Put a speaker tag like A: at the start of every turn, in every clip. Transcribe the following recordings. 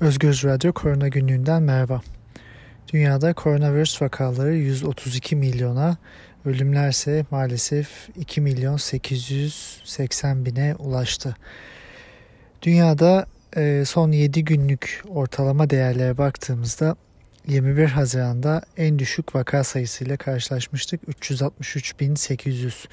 A: Özgür Radyo Korona Günlüğü'nden merhaba. Dünyada koronavirüs vakaları 132 milyona, ölümlerse maalesef 2 milyon 880 bine ulaştı. Dünyada e, son 7 günlük ortalama değerlere baktığımızda 21 Haziran'da en düşük vaka sayısıyla karşılaşmıştık. 363.800.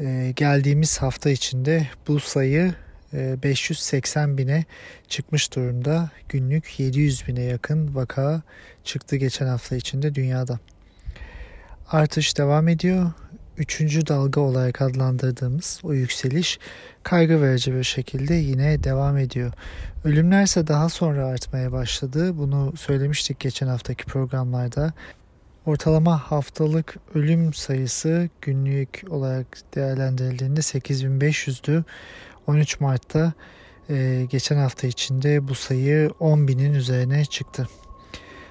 A: E, geldiğimiz hafta içinde bu sayı 580 bine çıkmış durumda. Günlük 700 bine yakın vaka çıktı geçen hafta içinde dünyada. Artış devam ediyor. Üçüncü dalga olarak adlandırdığımız o yükseliş kaygı verici bir şekilde yine devam ediyor. Ölümler ise daha sonra artmaya başladı. Bunu söylemiştik geçen haftaki programlarda. Ortalama haftalık ölüm sayısı günlük olarak değerlendirildiğinde 8500'dü. 13 Mart'ta e, geçen hafta içinde bu sayı 10 binin üzerine çıktı.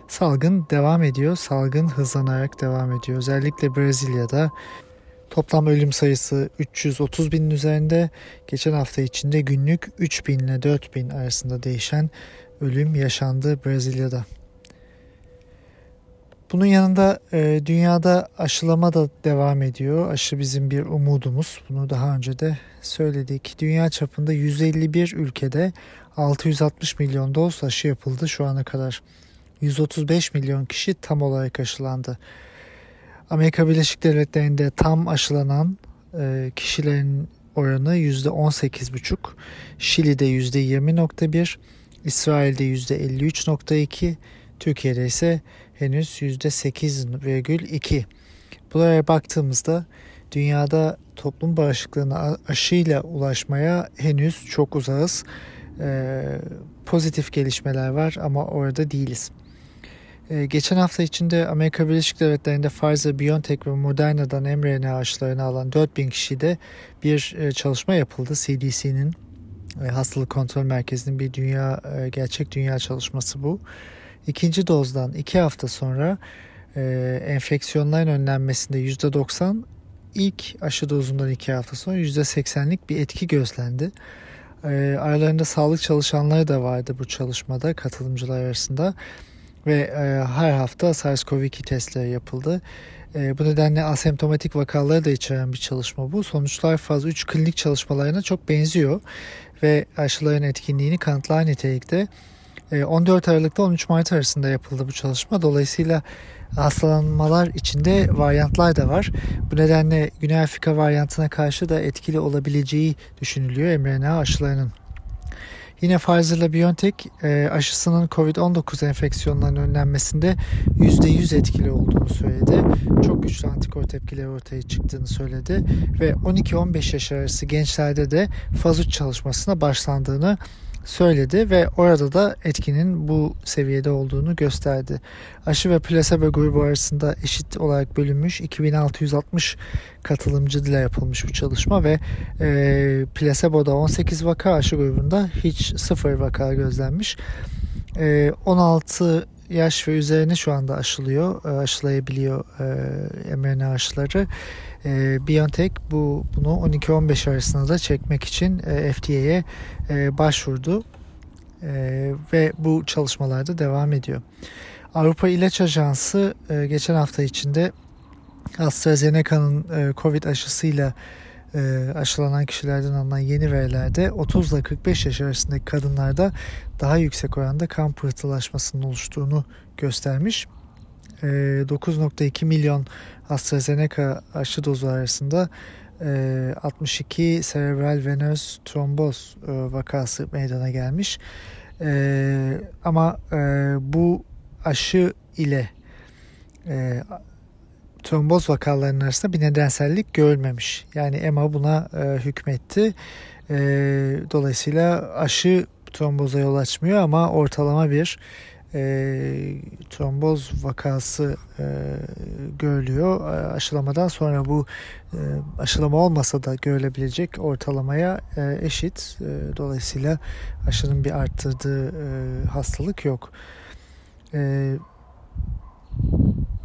A: Salgın devam ediyor. Salgın hızlanarak devam ediyor. Özellikle Brezilya'da toplam ölüm sayısı 330 binin üzerinde. Geçen hafta içinde günlük 3 bin ile 4 bin arasında değişen ölüm yaşandı Brezilya'da. Bunun yanında e, dünyada aşılama da devam ediyor. Aşı bizim bir umudumuz. Bunu daha önce de söyledik. Dünya çapında 151 ülkede 660 milyon doz aşı yapıldı şu ana kadar. 135 milyon kişi tam olarak aşılandı. Amerika Birleşik Devletleri'nde tam aşılanan e, kişilerin oranı %18,5, Şili'de %20,1, İsrail'de %53,2, Türkiye'de ise henüz %8,2. Buraya baktığımızda dünyada toplum bağışıklığına aşıyla ulaşmaya henüz çok uzağız. Ee, pozitif gelişmeler var ama orada değiliz. Ee, geçen hafta içinde Amerika Birleşik Devletleri'nde Pfizer, BioNTech ve Moderna'dan mRNA aşılarını alan 4000 kişide bir e, çalışma yapıldı. CDC'nin e, Hastalık Kontrol Merkezi'nin bir dünya e, gerçek dünya çalışması bu. İkinci dozdan iki hafta sonra e, enfeksiyonların önlenmesinde %90 ilk aşı dozundan iki hafta sonra %80'lik bir etki gözlendi. E, aralarında sağlık çalışanları da vardı bu çalışmada katılımcılar arasında ve e, her hafta SARS-CoV-2 testleri yapıldı. E, bu nedenle asemptomatik vakaları da içeren bir çalışma bu. Sonuçlar fazla 3 klinik çalışmalarına çok benziyor ve aşıların etkinliğini kanıtlar nitelikte. 14 ee, Aralık'ta 13 Mart arasında yapıldı bu çalışma. Dolayısıyla hastalanmalar içinde varyantlar da var. Bu nedenle Güney Afrika varyantına karşı da etkili olabileceği düşünülüyor mRNA aşılarının. Yine Pfizer ile BioNTech e, aşısının COVID-19 enfeksiyonlarının önlenmesinde %100 etkili olduğunu söyledi. Çok güçlü antikor tepkileri ortaya çıktığını söyledi ve 12-15 yaş arası gençlerde de faz 3 çalışmasına başlandığını söyledi ve orada da etkinin bu seviyede olduğunu gösterdi. Aşı ve plasebo grubu arasında eşit olarak bölünmüş 2660 katılımcı ile yapılmış bu çalışma ve e, plaseboda 18 vaka aşı grubunda hiç sıfır vaka gözlenmiş. E, 16 yaş ve üzerine şu anda aşılıyor, e, aşılayabiliyor e, mRNA aşıları. E, BioNTech bu bunu 12-15 arasında da çekmek için e, FDA'ye e, başvurdu e, ve bu çalışmalarda devam ediyor. Avrupa İlaç Ajansı e, geçen hafta içinde AstraZeneca'nın e, Covid aşısıyla e, aşılanan kişilerden alınan yeni verilerde 30 ile 45 yaş arasındaki kadınlarda daha yüksek oranda kan pıhtılaşmasının oluştuğunu göstermiş. 9.2 milyon AstraZeneca aşı dozu arasında 62 serebral venöz tromboz vakası meydana gelmiş. Ama bu aşı ile tromboz vakalarının arasında bir nedensellik görülmemiş. Yani EMA buna hükmetti. Dolayısıyla aşı tromboza yol açmıyor ama ortalama bir e, tromboz vakası e, görülüyor. Aşılamadan sonra bu e, aşılama olmasa da görülebilecek ortalamaya e, eşit. E, dolayısıyla aşının bir arttırdığı e, hastalık yok. E,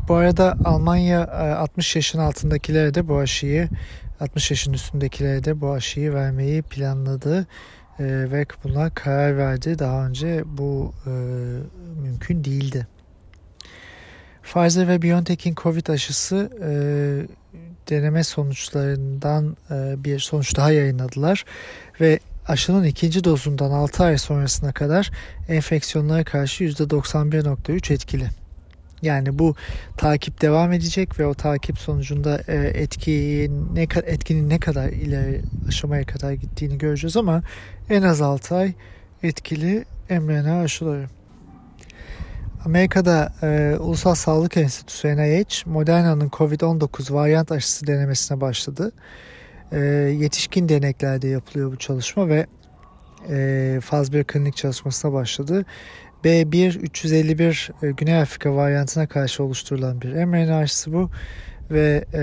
A: bu arada Almanya 60 yaşın altındakilere de bu aşıyı 60 yaşın üstündekilere de bu aşıyı vermeyi planladı. E, ve buna karar verdi. Daha önce bu e, mümkün değildi. Pfizer ve BioNTech'in Covid aşısı e, deneme sonuçlarından e, bir sonuç daha yayınladılar ve aşının ikinci dozundan 6 ay sonrasına kadar enfeksiyonlara karşı %91.3 etkili. Yani bu takip devam edecek ve o takip sonucunda e, etki ne etkinin ne kadar ileri aşamaya kadar gittiğini göreceğiz ama en az 6 ay etkili mRNA aşıları. Amerika'da e, Ulusal Sağlık Enstitüsü NIH Moderna'nın COVID-19 varyant aşısı denemesine başladı. E, yetişkin deneklerde yapılıyor bu çalışma ve e, faz 1 klinik çalışmasına başladı. B1-351 e, Güney Afrika varyantına karşı oluşturulan bir mRNA aşısı bu ve e,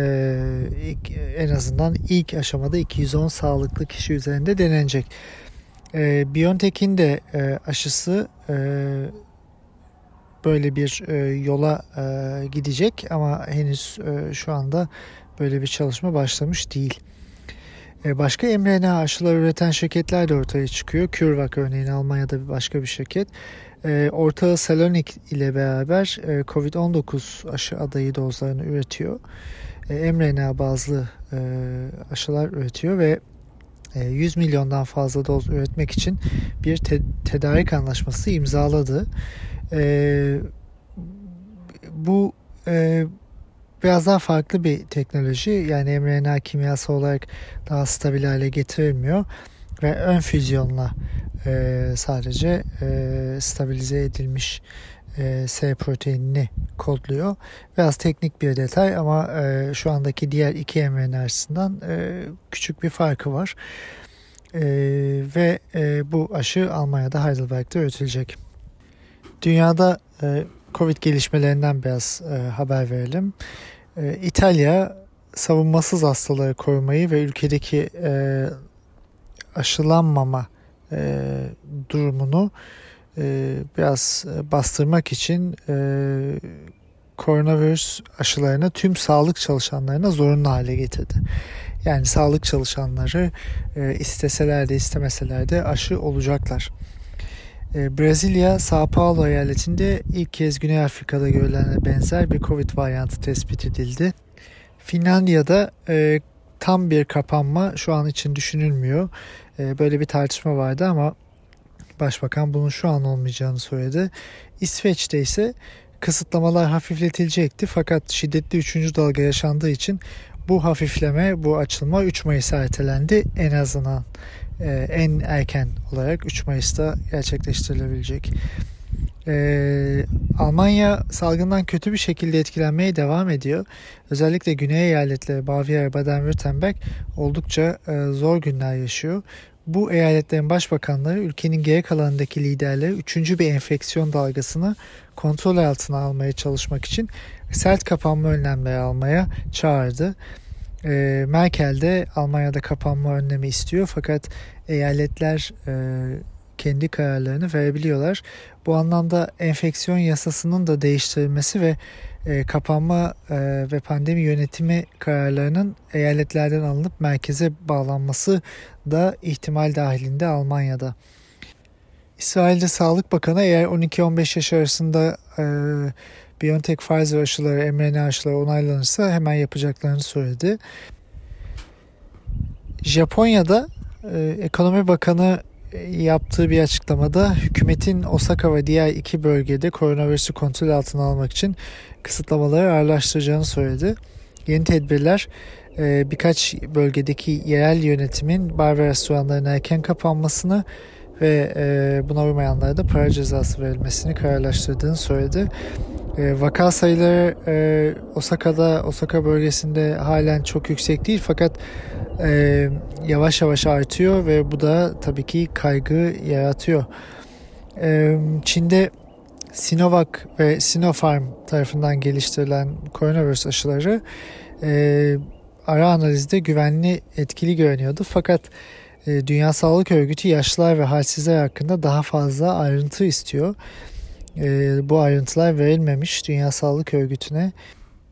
A: ilk, en azından ilk aşamada 210 sağlıklı kişi üzerinde denenecek. E, BioNTech'in de e, aşısı e, böyle bir e, yola e, gidecek ama henüz e, şu anda böyle bir çalışma başlamış değil. E, başka mRNA aşıları üreten şirketler de ortaya çıkıyor. CureVac örneğin Almanya'da başka bir şirket. E, ortağı Salonik ile beraber e, COVID-19 aşı adayı dozlarını üretiyor. E, mRNA bazlı e, aşılar üretiyor ve 100 e, milyondan fazla doz üretmek için bir te- tedarik anlaşması imzaladı. Bu biraz daha farklı bir teknoloji. Yani mRNA kimyası olarak daha stabil hale getirilmiyor ve ön füzyonla e, sadece e, stabilize edilmiş e, S proteinini kodluyor. Biraz teknik bir detay ama e, şu andaki diğer iki mRNA açısından e, küçük bir farkı var. E, ve e, bu aşı Almanya'da Heidelberg'de üretilecek. Dünyada e, Covid gelişmelerinden biraz e, haber verelim. E, İtalya savunmasız hastaları korumayı ve ülkedeki e, aşılanmama e, durumunu e, biraz bastırmak için e, koronavirüs aşılarını tüm sağlık çalışanlarına zorunlu hale getirdi. Yani sağlık çalışanları e, isteseler de istemeseler de aşı olacaklar. E, Brezilya, Sao Paulo eyaletinde ilk kez Güney Afrika'da görülene benzer bir Covid varyantı tespit edildi. Finlandiya'da e, tam bir kapanma şu an için düşünülmüyor. E, böyle bir tartışma vardı ama Başbakan bunun şu an olmayacağını söyledi. İsveç'te ise kısıtlamalar hafifletilecekti fakat şiddetli 3. dalga yaşandığı için bu hafifleme, bu açılma 3 Mayıs'a ertelendi. En azından e, en erken olarak 3 Mayıs'ta gerçekleştirilebilecek. Ee, Almanya salgından kötü bir şekilde etkilenmeye devam ediyor. Özellikle güney eyaletleri Bavyera, Baden-Württemberg oldukça e, zor günler yaşıyor. Bu eyaletlerin başbakanları ülkenin geri kalanındaki liderleri 3. bir enfeksiyon dalgasını kontrol altına almaya çalışmak için sert kapanma önlemleri almaya çağırdı. E, Merkel de Almanya'da kapanma önlemi istiyor fakat eyaletler e, kendi kararlarını verebiliyorlar. Bu anlamda enfeksiyon yasasının da değiştirilmesi ve e, kapanma e, ve pandemi yönetimi kararlarının eyaletlerden alınıp merkeze bağlanması da ihtimal dahilinde Almanya'da. İsrail'de Sağlık Bakanı eğer 12-15 yaş arasında e, BioNTech Pfizer aşıları, mRNA aşıları onaylanırsa hemen yapacaklarını söyledi. Japonya'da e, Ekonomi Bakanı yaptığı bir açıklamada hükümetin Osaka ve diğer iki bölgede koronavirüsü kontrol altına almak için kısıtlamaları ağırlaştıracağını söyledi. Yeni tedbirler e, birkaç bölgedeki yerel yönetimin bar ve restoranların erken kapanmasını ve e, buna uymayanlara da para cezası verilmesini kararlaştırdığını söyledi. E, vaka sayıları Osaka'da, Osaka bölgesinde halen çok yüksek değil fakat yavaş yavaş artıyor ve bu da tabii ki kaygı yaratıyor. Çin'de Sinovac ve Sinopharm tarafından geliştirilen koronavirüs aşıları e, ara analizde güvenli etkili görünüyordu. Fakat e, Dünya Sağlık Örgütü yaşlılar ve halsizler hakkında daha fazla ayrıntı istiyor. E, bu ayrıntılar verilmemiş Dünya Sağlık Örgütü'ne.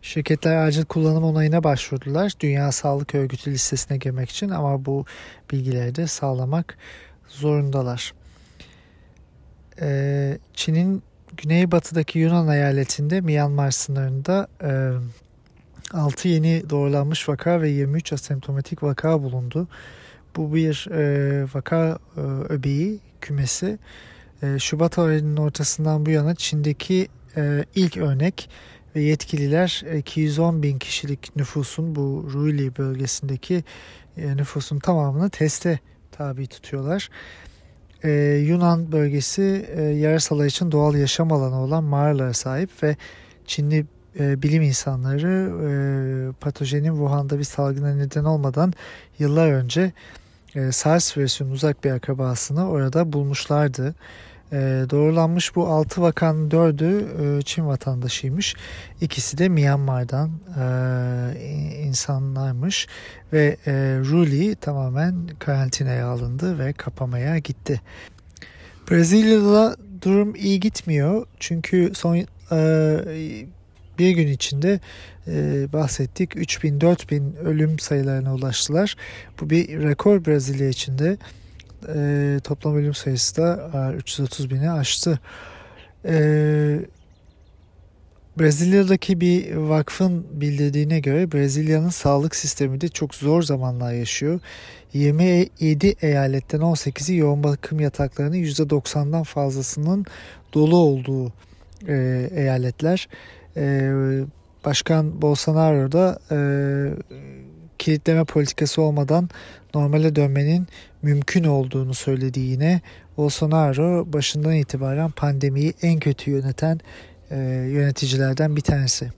A: Şirketler acil kullanım onayına başvurdular Dünya Sağlık Örgütü listesine girmek için ama bu bilgileri de sağlamak zorundalar. E, Çin'in güneybatıdaki Yunan eyaletinde Myanmar sınırında e, 6 yeni doğrulanmış vaka ve 23 asemptomatik vaka bulundu. Bu bir e, vaka e, öbeği kümesi. E, Şubat ayının ortasından bu yana Çin'deki e, ilk örnek ve yetkililer 210 bin kişilik nüfusun bu Ruili bölgesindeki e, nüfusun tamamını teste tabi tutuyorlar. Ee, Yunan bölgesi e, yarasalar için doğal yaşam alanı olan mağaralara sahip ve Çinli e, bilim insanları e, patojenin Wuhan'da bir salgına neden olmadan yıllar önce e, SARS virüsünün uzak bir akrabasını orada bulmuşlardı. E, doğrulanmış bu 6 vakanın 4'ü e, Çin vatandaşıymış. İkisi de Myanmar'dan e, insanlarmış ve e, Ruli tamamen karantinaya alındı ve kapamaya gitti. Brezilya'da durum iyi gitmiyor çünkü son e, bir gün içinde e, bahsettik 3000-4000 ölüm sayılarına ulaştılar. Bu bir rekor Brezilya içinde e, toplam ölüm sayısı da 330 bini aştı. E, Brezilya'daki bir vakfın bildirdiğine göre Brezilya'nın sağlık sistemi de çok zor zamanlar yaşıyor. 27 eyaletten 18'i yoğun bakım yataklarının %90'dan fazlasının dolu olduğu e, eyaletler. E, Başkan Bolsonaro da e, kilitleme politikası olmadan normale dönmenin mümkün olduğunu söyledi yine. Bolsonaro başından itibaren pandemiyi en kötü yöneten e, yöneticilerden bir tanesi.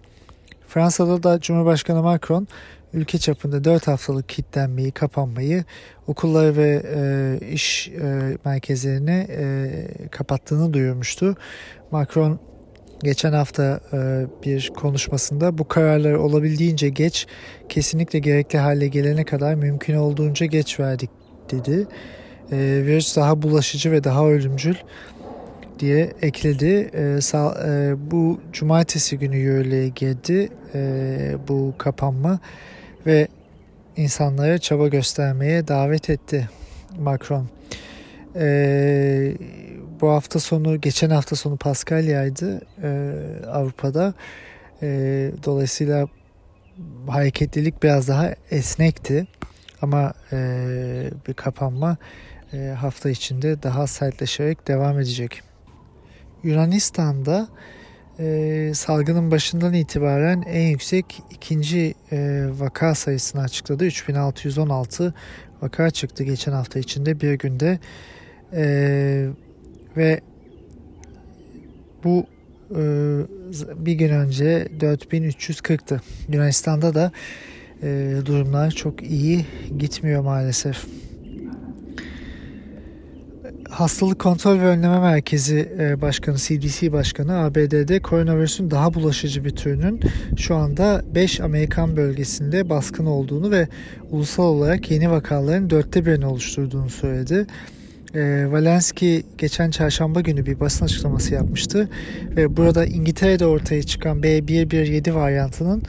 A: Fransa'da da Cumhurbaşkanı Macron ülke çapında 4 haftalık kilitlenmeyi, kapanmayı, okulları ve e, iş e, merkezlerini e, kapattığını duyurmuştu. Macron geçen hafta e, bir konuşmasında bu kararları olabildiğince geç, kesinlikle gerekli hale gelene kadar mümkün olduğunca geç verdik dedi. E, virüs daha bulaşıcı ve daha ölümcül diye ekledi. E, sağ, e, bu cumartesi günü yürürlüğe girdi e, bu kapanma ve insanlara çaba göstermeye davet etti Macron. E, bu hafta sonu, geçen hafta sonu Paskalya'ydı e, Avrupa'da. E, dolayısıyla hareketlilik biraz daha esnekti. Ama e, bir kapanma e, hafta içinde daha sertleşerek devam edecek. Yunanistan'da e, salgının başından itibaren en yüksek ikinci e, vaka sayısını açıkladı. 3616 vaka çıktı geçen hafta içinde bir günde. E, ve bu e, bir gün önce 4340'tı. Yunanistan'da da e, durumlar çok iyi gitmiyor maalesef. Hastalık Kontrol ve Önleme Merkezi e, Başkanı CDC Başkanı ABD'de koronavirüsün daha bulaşıcı bir türünün şu anda 5 Amerikan bölgesinde baskın olduğunu ve ulusal olarak yeni vakaların dörtte birini oluşturduğunu söyledi. E, Valenski geçen çarşamba günü bir basın açıklaması yapmıştı ve burada İngiltere'de ortaya çıkan B117 varyantının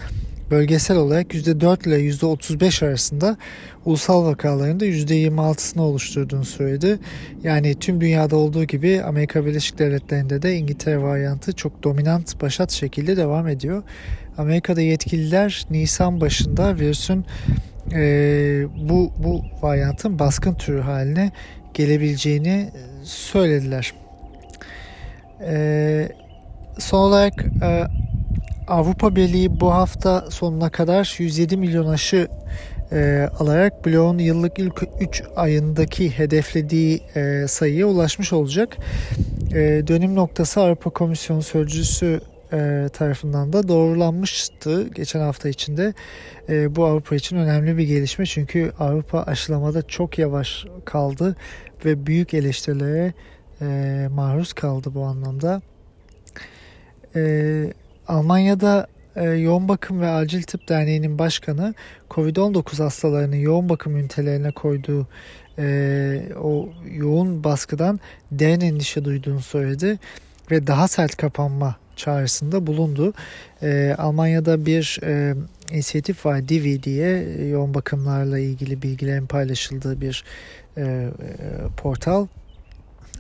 A: bölgesel olarak %4 ile %35 arasında ulusal vakaların da %26'sını oluşturduğunu söyledi. Yani tüm dünyada olduğu gibi Amerika Birleşik Devletleri'nde de İngiltere varyantı çok dominant başat şekilde devam ediyor. Amerika'da yetkililer Nisan başında virüsün e, bu bu varyantın baskın türü haline gelebileceğini söylediler. E, son olarak e, Avrupa Birliği bu hafta sonuna kadar 107 milyon aşı e, alarak bloğun yıllık ilk 3 ayındaki hedeflediği e, sayıya ulaşmış olacak. E, dönüm noktası Avrupa Komisyonu Sözcüsü e, tarafından da doğrulanmıştı geçen hafta içinde. E, bu Avrupa için önemli bir gelişme çünkü Avrupa aşılamada çok yavaş kaldı ve büyük eleştirilere e, maruz kaldı bu anlamda. E, Almanya'da Yoğun Bakım ve Acil Tıp Derneği'nin başkanı COVID-19 hastalarını yoğun bakım ünitelerine koyduğu e, o yoğun baskıdan derin endişe duyduğunu söyledi ve daha sert kapanma çağrısında bulundu. E, Almanya'da bir e, inisiyatif var Divi diye yoğun bakımlarla ilgili bilgilerin paylaşıldığı bir e, e, portal.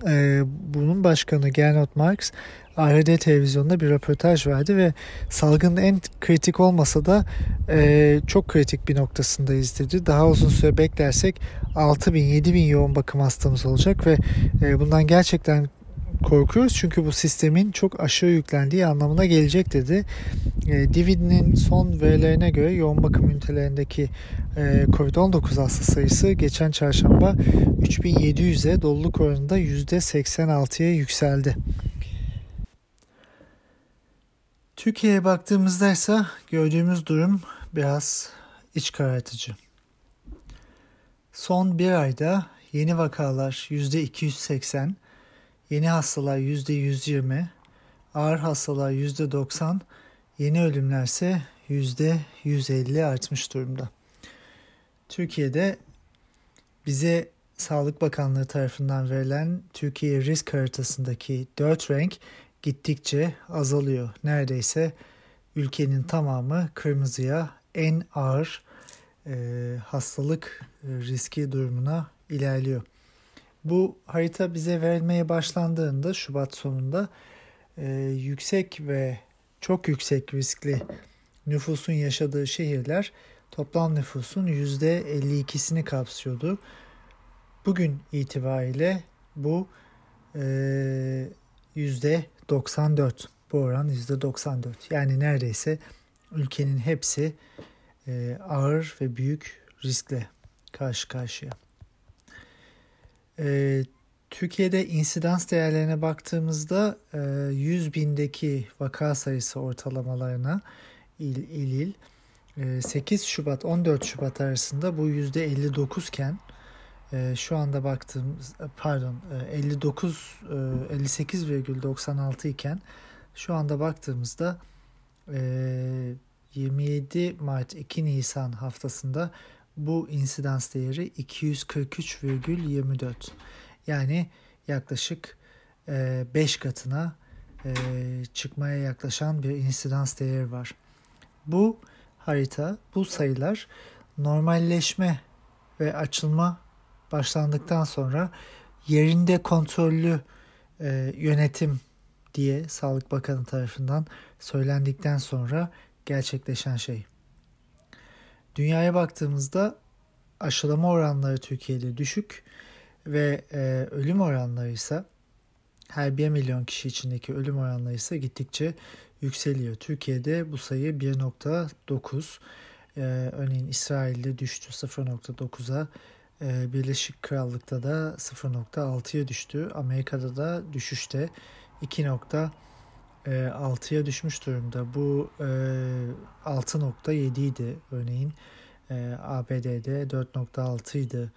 A: E, bunun başkanı Gernot Marx ARD televizyonunda bir röportaj verdi ve salgının en kritik olmasa da e, çok kritik bir noktasındayız dedi. Daha uzun süre beklersek 6 bin 7 bin yoğun bakım hastamız olacak ve e, bundan gerçekten korkuyoruz çünkü bu sistemin çok aşırı yüklendiği anlamına gelecek dedi. E, Divid'in son verilerine göre yoğun bakım ünitelerindeki e, COVID-19 hasta sayısı geçen çarşamba 3700'e doluluk oranında %86'ya yükseldi. Türkiye'ye baktığımızda ise gördüğümüz durum biraz iç karartıcı. Son bir ayda yeni vakalar %280, yeni hastalar %120, ağır hastalar %90, yeni ölümler ise %150 artmış durumda. Türkiye'de bize Sağlık Bakanlığı tarafından verilen Türkiye risk haritasındaki 4 renk gittikçe azalıyor. Neredeyse ülkenin tamamı kırmızıya en ağır e, hastalık riski durumuna ilerliyor. Bu harita bize verilmeye başlandığında Şubat sonunda e, yüksek ve çok yüksek riskli nüfusun yaşadığı şehirler toplam nüfusun %52'sini kapsıyordu. Bugün itibariyle bu e, %94. Bu oran %94. Yani neredeyse ülkenin hepsi e, ağır ve büyük riskle karşı karşıya. E, Türkiye'de insidans değerlerine baktığımızda e, 100 bindeki vaka sayısı ortalamalarına il il, il 8 Şubat 14 Şubat arasında bu %59 iken e, şu anda baktığımız pardon 59 e, 58,96 e, iken şu anda baktığımızda 27 Mart 2 Nisan haftasında bu insidans değeri 243,24 yani yaklaşık 5 katına çıkmaya yaklaşan bir insidans değeri var. Bu harita, bu sayılar normalleşme ve açılma başlandıktan sonra yerinde kontrollü e, yönetim diye Sağlık Bakanı tarafından söylendikten sonra gerçekleşen şey. Dünyaya baktığımızda aşılama oranları Türkiye'de düşük ve e, ölüm oranları ise her 1 milyon kişi içindeki ölüm oranları ise gittikçe yükseliyor. Türkiye'de bu sayı 1.9. Ee, örneğin İsrail'de düştü 0.9'a. Ee, Birleşik Krallık'ta da 0.6'ya düştü. Amerika'da da düşüşte 2.6'ya düşmüş durumda. Bu 6.7 idi örneğin. E, ABD'de 4.6 idi.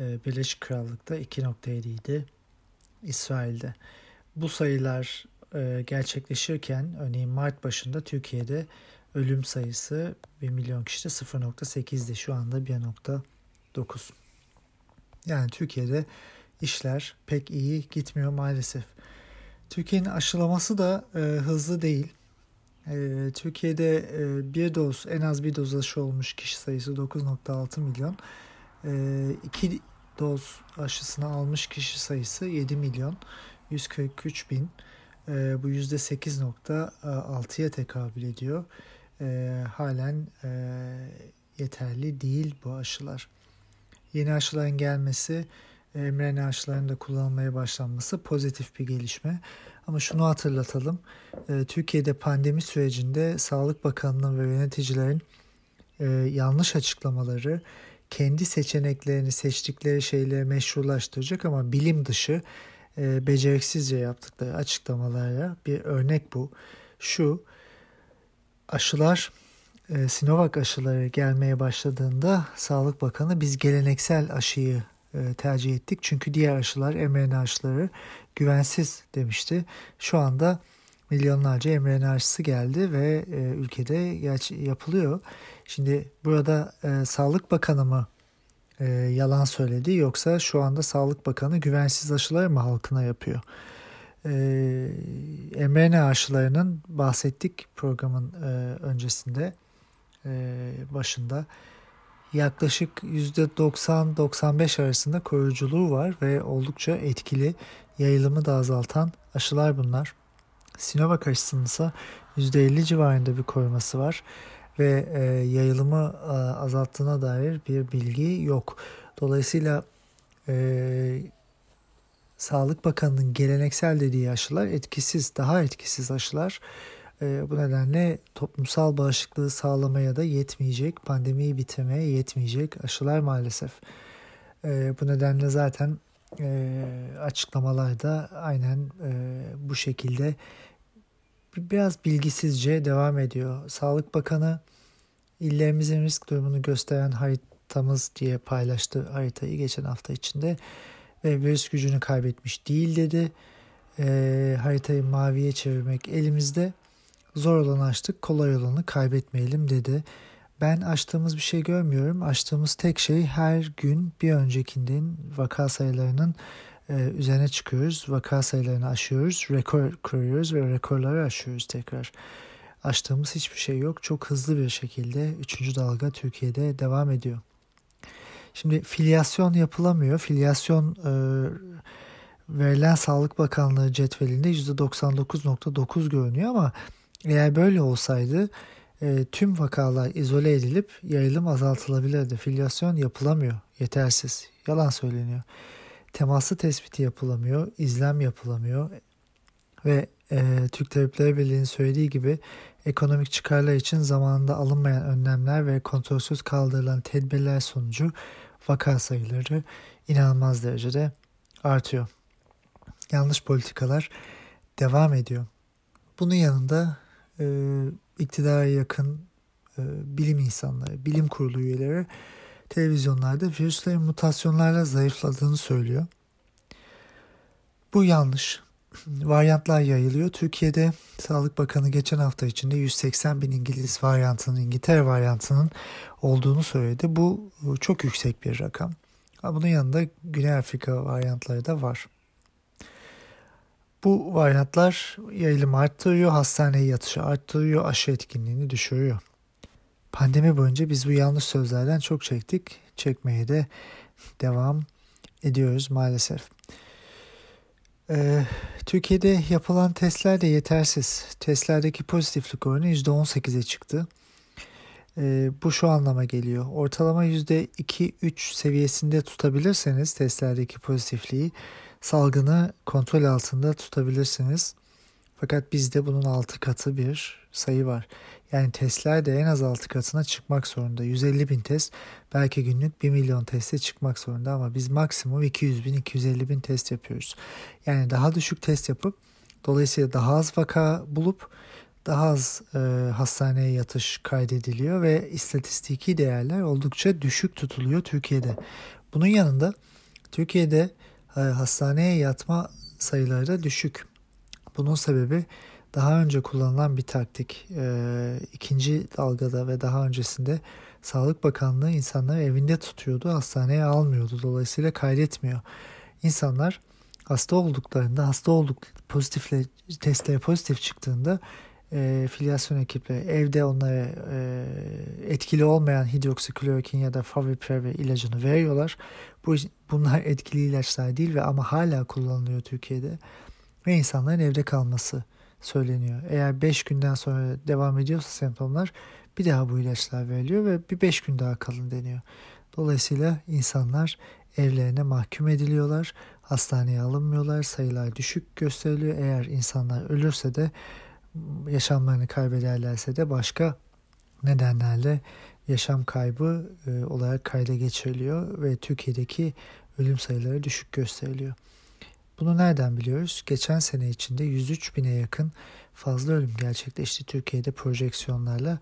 A: E, Birleşik Krallık'ta 2.7 idi. İsrail'de. Bu sayılar e, gerçekleşirken örneğin Mart başında Türkiye'de ölüm sayısı 1 milyon kişide 0.8'di. Şu anda 1.9. Yani Türkiye'de işler pek iyi gitmiyor maalesef. Türkiye'nin aşılaması da e, hızlı değil. E, Türkiye'de e, bir doz, en az bir doz aşı olmuş kişi sayısı 9.6 milyon. E, iki doz aşısını almış kişi sayısı 7 milyon 143 bin. E, bu %8.6'ya tekabül ediyor. E, halen e, yeterli değil bu aşılar yeni aşıların gelmesi, mRNA aşılarının da kullanılmaya başlanması pozitif bir gelişme. Ama şunu hatırlatalım. E, Türkiye'de pandemi sürecinde Sağlık Bakanlığı ve yöneticilerin e, yanlış açıklamaları kendi seçeneklerini seçtikleri şeyleri meşrulaştıracak ama bilim dışı e, beceriksizce yaptıkları açıklamalara bir örnek bu. Şu aşılar e, Sinovac aşıları gelmeye başladığında Sağlık Bakanı biz geleneksel aşıyı tercih ettik. Çünkü diğer aşılar mRNA aşıları güvensiz demişti. Şu anda milyonlarca mRNA aşısı geldi ve e, ülkede yapılıyor. Şimdi burada e, Sağlık Bakanı mı e, yalan söyledi yoksa şu anda Sağlık Bakanı güvensiz aşılar mı halkına yapıyor? e, mRNA aşılarının bahsettik programın e, öncesinde e, başında yaklaşık %90-95 arasında koruyuculuğu var ve oldukça etkili yayılımı da azaltan aşılar bunlar. Sinovac aşısının ise %50 civarında bir koruması var ve e, yayılımı e, azalttığına dair bir bilgi yok. Dolayısıyla e, Sağlık Bakanı'nın geleneksel dediği aşılar etkisiz, daha etkisiz aşılar. E, bu nedenle toplumsal bağışıklığı sağlamaya da yetmeyecek, pandemiyi bitirmeye yetmeyecek aşılar maalesef. E, bu nedenle zaten e, açıklamalarda aynen e, bu şekilde biraz bilgisizce devam ediyor. Sağlık Bakanı illerimizin risk durumunu gösteren haritamız diye paylaştı haritayı geçen hafta içinde ve virüs gücünü kaybetmiş değil dedi. E, haritayı maviye çevirmek elimizde. Zor olanı açtık, kolay olanı kaybetmeyelim dedi. Ben açtığımız bir şey görmüyorum. Açtığımız tek şey her gün bir öncekinden vaka sayılarının e, üzerine çıkıyoruz. Vaka sayılarını aşıyoruz, rekor kuruyoruz ve rekorları aşıyoruz tekrar. Açtığımız hiçbir şey yok. Çok hızlı bir şekilde 3. dalga Türkiye'de devam ediyor. Şimdi filyasyon yapılamıyor. Filyasyon e, verilen Sağlık Bakanlığı cetvelinde %99.9 görünüyor ama eğer böyle olsaydı e, tüm vakalar izole edilip yayılım azaltılabilirdi. Filyasyon yapılamıyor. Yetersiz. Yalan söyleniyor. Teması tespiti yapılamıyor. izlem yapılamıyor. Ve e, Türk Tabipleri Birliği'nin söylediği gibi ekonomik çıkarlar için zamanında alınmayan önlemler ve kontrolsüz kaldırılan tedbirler sonucu vaka sayıları inanılmaz derecede artıyor. Yanlış politikalar devam ediyor. Bunun yanında e, iktidara yakın e, bilim insanları, bilim kurulu üyeleri televizyonlarda virüslerin mutasyonlarla zayıfladığını söylüyor. Bu yanlış. Varyantlar yayılıyor. Türkiye'de Sağlık Bakanı geçen hafta içinde 180 bin İngiliz varyantının, İngiltere varyantının olduğunu söyledi. Bu çok yüksek bir rakam. Bunun yanında Güney Afrika varyantları da var. Bu varyantlar yayılımı arttırıyor, hastaneye yatışı arttırıyor, aşı etkinliğini düşürüyor. Pandemi boyunca biz bu yanlış sözlerden çok çektik. Çekmeye de devam ediyoruz maalesef. Ee, Türkiye'de yapılan testler de yetersiz. Testlerdeki pozitiflik oranı %18'e çıktı. Ee, bu şu anlama geliyor. Ortalama %2-3 seviyesinde tutabilirseniz testlerdeki pozitifliği salgını kontrol altında tutabilirsiniz. Fakat bizde bunun 6 katı bir sayı var. Yani testler de en az 6 katına çıkmak zorunda. 150 bin test belki günlük 1 milyon teste çıkmak zorunda ama biz maksimum 200 bin 250 bin test yapıyoruz. Yani daha düşük test yapıp dolayısıyla daha az vaka bulup daha az e, hastaneye yatış kaydediliyor ve istatistiki değerler oldukça düşük tutuluyor Türkiye'de. Bunun yanında Türkiye'de hastaneye yatma sayıları da düşük. Bunun sebebi daha önce kullanılan bir taktik. E, ikinci dalgada ve daha öncesinde Sağlık Bakanlığı insanları evinde tutuyordu, hastaneye almıyordu. Dolayısıyla kaydetmiyor. İnsanlar hasta olduklarında, hasta olduk pozitifle testlere pozitif çıktığında e, filyasyon ekibi evde onlara e, etkili olmayan hidroksiklorokin ya da favipiravir ilacını veriyorlar. Bu bunlar etkili ilaçlar değil ve ama hala kullanılıyor Türkiye'de ve insanların evde kalması söyleniyor. Eğer 5 günden sonra devam ediyorsa semptomlar bir daha bu ilaçlar veriliyor ve bir 5 gün daha kalın deniyor. Dolayısıyla insanlar evlerine mahkum ediliyorlar, hastaneye alınmıyorlar, sayılar düşük gösteriliyor. Eğer insanlar ölürse de yaşamlarını kaybederlerse de başka nedenlerle yaşam kaybı e, olarak kayda geçiriliyor ve Türkiye'deki ölüm sayıları düşük gösteriliyor. Bunu nereden biliyoruz? Geçen sene içinde 103 bine yakın fazla ölüm gerçekleşti Türkiye'de projeksiyonlarla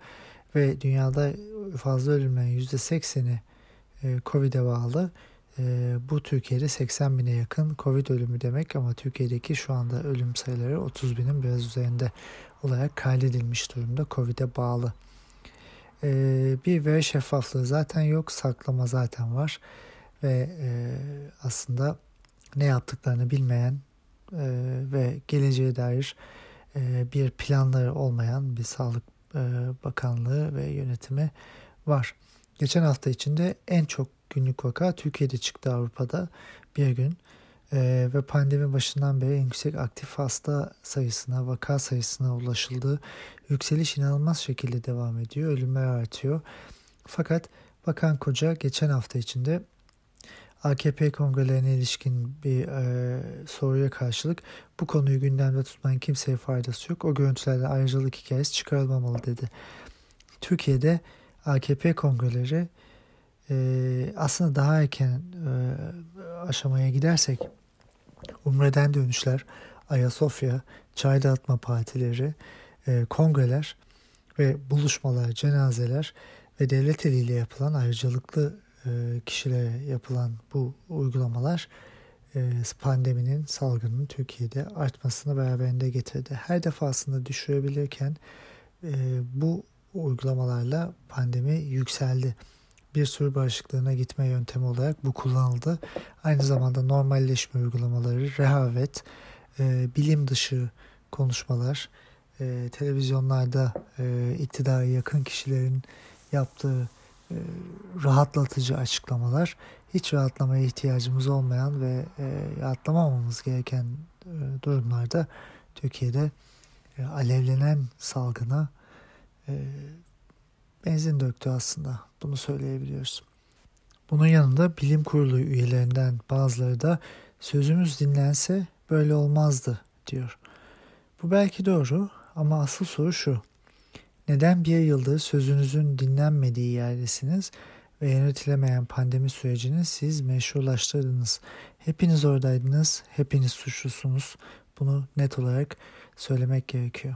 A: ve dünyada fazla ölümlerin %80'i e, Covid'e bağlı. E, bu Türkiye'de 80 bine yakın Covid ölümü demek ama Türkiye'deki şu anda ölüm sayıları 30 binin biraz üzerinde olarak kaydedilmiş durumda Covid'e bağlı. E, bir veri şeffaflığı zaten yok, saklama zaten var ve aslında ne yaptıklarını bilmeyen e, ve geleceğe dair e, bir planları olmayan bir Sağlık e, Bakanlığı ve yönetimi var. Geçen hafta içinde en çok günlük vaka Türkiye'de çıktı Avrupa'da bir gün. Ee, ve pandemi başından beri en yüksek aktif hasta sayısına, vaka sayısına ulaşıldı. Yükseliş inanılmaz şekilde devam ediyor. Ölümler artıyor. Fakat Bakan Koca geçen hafta içinde AKP kongrelerine ilişkin bir e, soruya karşılık bu konuyu gündemde tutmanın kimseye faydası yok. O görüntülerde ayrıcalık hikayesi çıkarılmamalı dedi. Türkiye'de AKP kongreleri e, aslında daha erken e, aşamaya gidersek Umre'den dönüşler, Ayasofya, çay dağıtma partileri, e, kongreler ve buluşmalar, cenazeler ve devlet eliyle yapılan ayrıcalıklı e, kişilere yapılan bu uygulamalar e, pandeminin, salgının Türkiye'de artmasını beraberinde getirdi. Her defasında düşürebilirken e, bu uygulamalarla pandemi yükseldi. Bir sürü bağışıklığına gitme yöntemi olarak bu kullanıldı. Aynı zamanda normalleşme uygulamaları, rehavet, bilim dışı konuşmalar, televizyonlarda iktidara yakın kişilerin yaptığı e, rahatlatıcı açıklamalar hiç rahatlamaya ihtiyacımız olmayan ve e, rahatlamamamız gereken e, durumlarda Türkiye'de e, alevlenen salgına e, benzin döktü aslında. Bunu söyleyebiliyoruz. Bunun yanında bilim kurulu üyelerinden bazıları da sözümüz dinlense böyle olmazdı diyor. Bu belki doğru ama asıl soru şu. Neden bir yıldır sözünüzün dinlenmediği yerdesiniz ve yönetilemeyen pandemi sürecini siz meşrulaştırdınız? Hepiniz oradaydınız, hepiniz suçlusunuz. Bunu net olarak söylemek gerekiyor.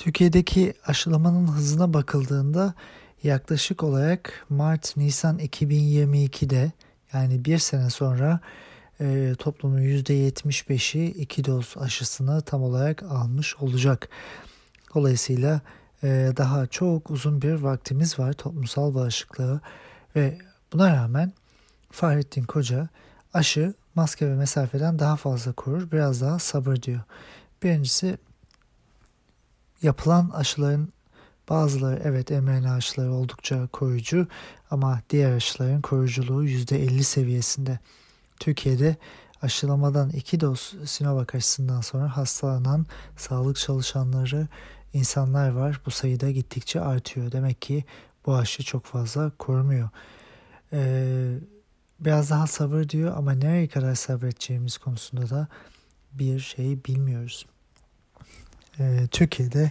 A: Türkiye'deki aşılamanın hızına bakıldığında yaklaşık olarak Mart-Nisan 2022'de yani bir sene sonra e, toplumun %75'i iki doz aşısını tam olarak almış olacak. Dolayısıyla ee, daha çok uzun bir vaktimiz var toplumsal bağışıklığı ve buna rağmen Fahrettin Koca aşı maske ve mesafeden daha fazla korur biraz daha sabır diyor. Birincisi yapılan aşıların bazıları evet mRNA aşıları oldukça koruyucu ama diğer aşıların koruyuculuğu %50 seviyesinde. Türkiye'de aşılamadan iki doz Sinovac aşısından sonra hastalanan sağlık çalışanları insanlar var. Bu sayıda gittikçe artıyor. Demek ki bu aşı çok fazla korumuyor. Ee, biraz daha sabır diyor ama nereye kadar sabredeceğimiz konusunda da bir şey bilmiyoruz. Ee, Türkiye'de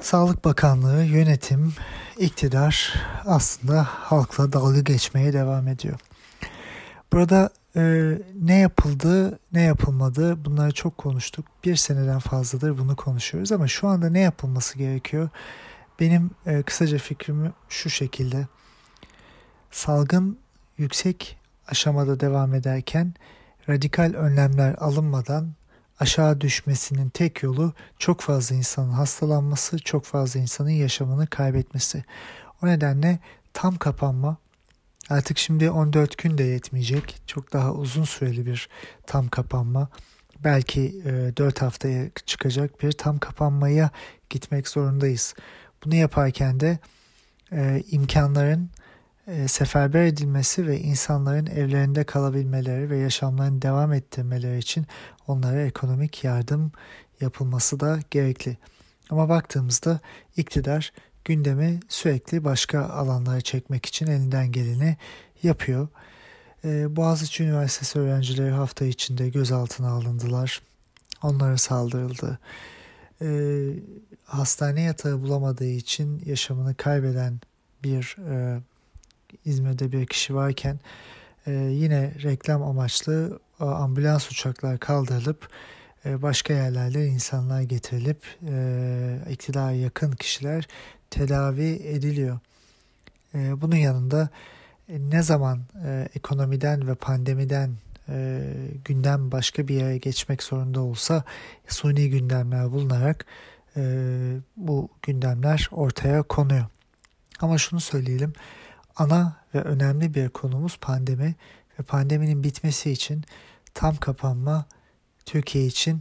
A: Sağlık Bakanlığı, yönetim, iktidar aslında halkla dalga geçmeye devam ediyor. Burada ee, ne yapıldı, ne yapılmadı bunları çok konuştuk. Bir seneden fazladır bunu konuşuyoruz ama şu anda ne yapılması gerekiyor? Benim e, kısaca fikrim şu şekilde. Salgın yüksek aşamada devam ederken radikal önlemler alınmadan aşağı düşmesinin tek yolu çok fazla insanın hastalanması, çok fazla insanın yaşamını kaybetmesi. O nedenle tam kapanma Artık şimdi 14 gün de yetmeyecek. Çok daha uzun süreli bir tam kapanma. Belki e, 4 haftaya çıkacak bir tam kapanmaya gitmek zorundayız. Bunu yaparken de e, imkanların e, seferber edilmesi ve insanların evlerinde kalabilmeleri ve yaşamlarını devam ettirmeleri için onlara ekonomik yardım yapılması da gerekli. Ama baktığımızda iktidar gündemi sürekli başka alanlara çekmek için elinden geleni yapıyor. Ee, Boğaziçi Üniversitesi öğrencileri hafta içinde gözaltına alındılar. Onlara saldırıldı. Ee, hastane yatağı bulamadığı için yaşamını kaybeden bir e, İzmir'de bir kişi varken e, yine reklam amaçlı ambulans uçaklar kaldırılıp e, başka yerlerde insanlar getirilip e, iktidara yakın kişiler tedavi ediliyor. E, bunun yanında e, ne zaman e, ekonomiden ve pandemiden e, gündem başka bir yere geçmek zorunda olsa suni gündemler bulunarak e, bu gündemler ortaya konuyor. Ama şunu söyleyelim ana ve önemli bir konumuz pandemi ve pandeminin bitmesi için tam kapanma Türkiye için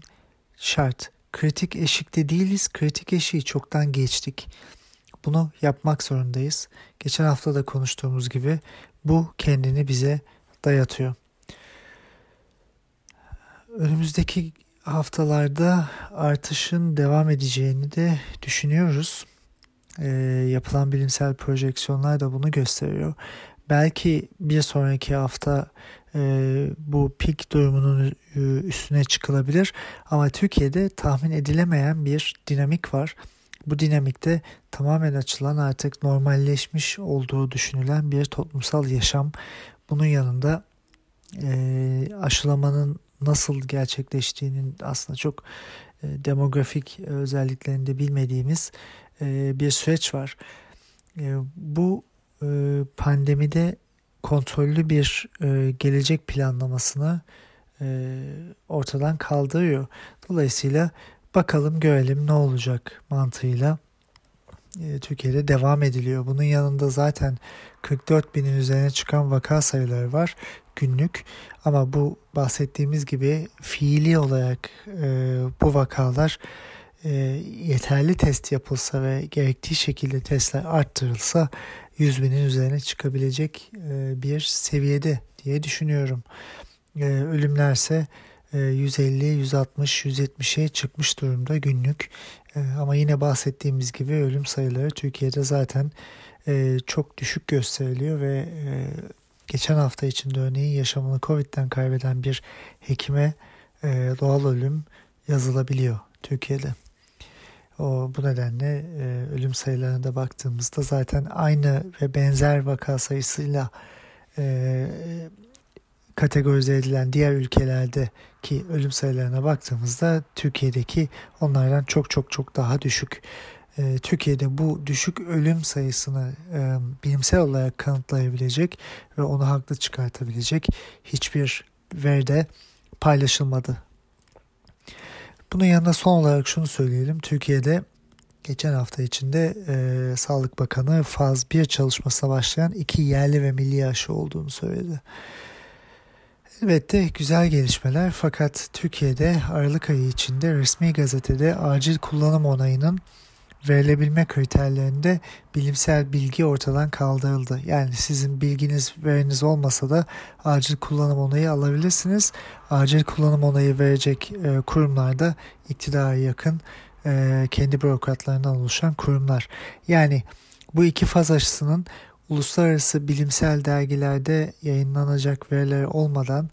A: şart. Kritik eşikte değiliz, kritik eşiği çoktan geçtik. Bunu yapmak zorundayız. Geçen hafta da konuştuğumuz gibi bu kendini bize dayatıyor. Önümüzdeki haftalarda artışın devam edeceğini de düşünüyoruz. E, yapılan bilimsel projeksiyonlar da bunu gösteriyor. Belki bir sonraki hafta e, bu pik durumunun üstüne çıkılabilir ama Türkiye'de tahmin edilemeyen bir dinamik var. Bu dinamikte tamamen açılan artık normalleşmiş olduğu düşünülen bir toplumsal yaşam. Bunun yanında e, aşılamanın nasıl gerçekleştiğinin aslında çok e, demografik özelliklerinde bilmediğimiz e, bir süreç var. E, bu e, pandemide kontrollü bir gelecek planlamasını ortadan kaldırıyor. Dolayısıyla bakalım görelim ne olacak mantığıyla Türkiye'de devam ediliyor. Bunun yanında zaten 44 binin üzerine çıkan vaka sayıları var günlük ama bu bahsettiğimiz gibi fiili olarak bu vakalar e, yeterli test yapılsa ve gerektiği şekilde testler arttırılsa 100 binin üzerine çıkabilecek e, bir seviyede diye düşünüyorum. E, ölümlerse 150, 160, 170'e çıkmış durumda günlük. E, ama yine bahsettiğimiz gibi ölüm sayıları Türkiye'de zaten e, çok düşük gösteriliyor ve e, geçen hafta içinde örneğin yaşamını Covid'den kaybeden bir hekime doğal ölüm yazılabiliyor Türkiye'de. O, bu nedenle e, ölüm sayılarına da baktığımızda zaten aynı ve benzer vaka sayısıyla e, kategorize edilen diğer ülkelerdeki ölüm sayılarına baktığımızda Türkiye'deki onlardan çok çok çok daha düşük. E, Türkiye'de bu düşük ölüm sayısını e, bilimsel olarak kanıtlayabilecek ve onu haklı çıkartabilecek hiçbir veride paylaşılmadı. Bunun yanında son olarak şunu söyleyelim. Türkiye'de geçen hafta içinde e, Sağlık Bakanı faz 1 çalışmasına başlayan iki yerli ve milli aşı olduğunu söyledi. Elbette güzel gelişmeler fakat Türkiye'de Aralık ayı içinde resmi gazetede acil kullanım onayının verilebilme kriterlerinde bilimsel bilgi ortadan kaldırıldı. Yani sizin bilginiz veriniz olmasa da acil kullanım onayı alabilirsiniz. Acil kullanım onayı verecek e, kurumlar da iktidara yakın e, kendi bürokratlarından oluşan kurumlar. Yani bu iki faz aşısının uluslararası bilimsel dergilerde yayınlanacak veriler olmadan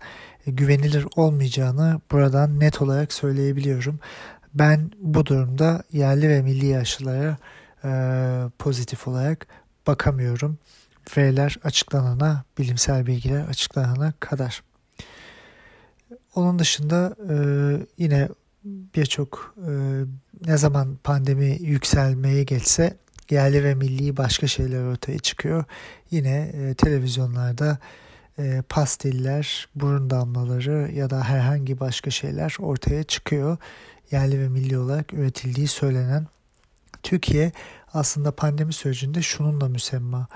A: e, güvenilir olmayacağını buradan net olarak söyleyebiliyorum. Ben bu durumda yerli ve milli aşılara e, pozitif olarak bakamıyorum. Veriler açıklanana, bilimsel bilgiler açıklanana kadar. Onun dışında e, yine birçok e, ne zaman pandemi yükselmeye geçse yerli ve milli başka şeyler ortaya çıkıyor. Yine e, televizyonlarda e, pastiller, burun damlaları ya da herhangi başka şeyler ortaya çıkıyor. Yerli ve milli olarak üretildiği söylenen Türkiye aslında pandemi sürecinde şununla müsemma.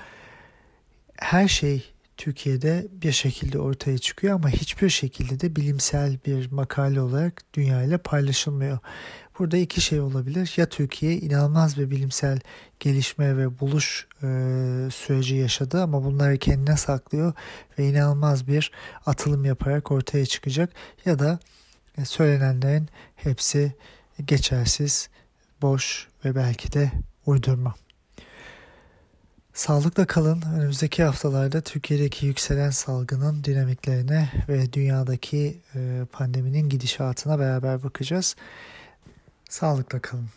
A: Her şey Türkiye'de bir şekilde ortaya çıkıyor ama hiçbir şekilde de bilimsel bir makale olarak dünya paylaşılmıyor. Burada iki şey olabilir. Ya Türkiye inanılmaz bir bilimsel gelişme ve buluş e, süreci yaşadı ama bunları kendine saklıyor ve inanılmaz bir atılım yaparak ortaya çıkacak. Ya da e, söylenenlerin hepsi geçersiz, boş ve belki de uydurma. Sağlıkla kalın. Önümüzdeki haftalarda Türkiye'deki yükselen salgının dinamiklerine ve dünyadaki e, pandeminin gidişatına beraber bakacağız. Sağlıkla kalın.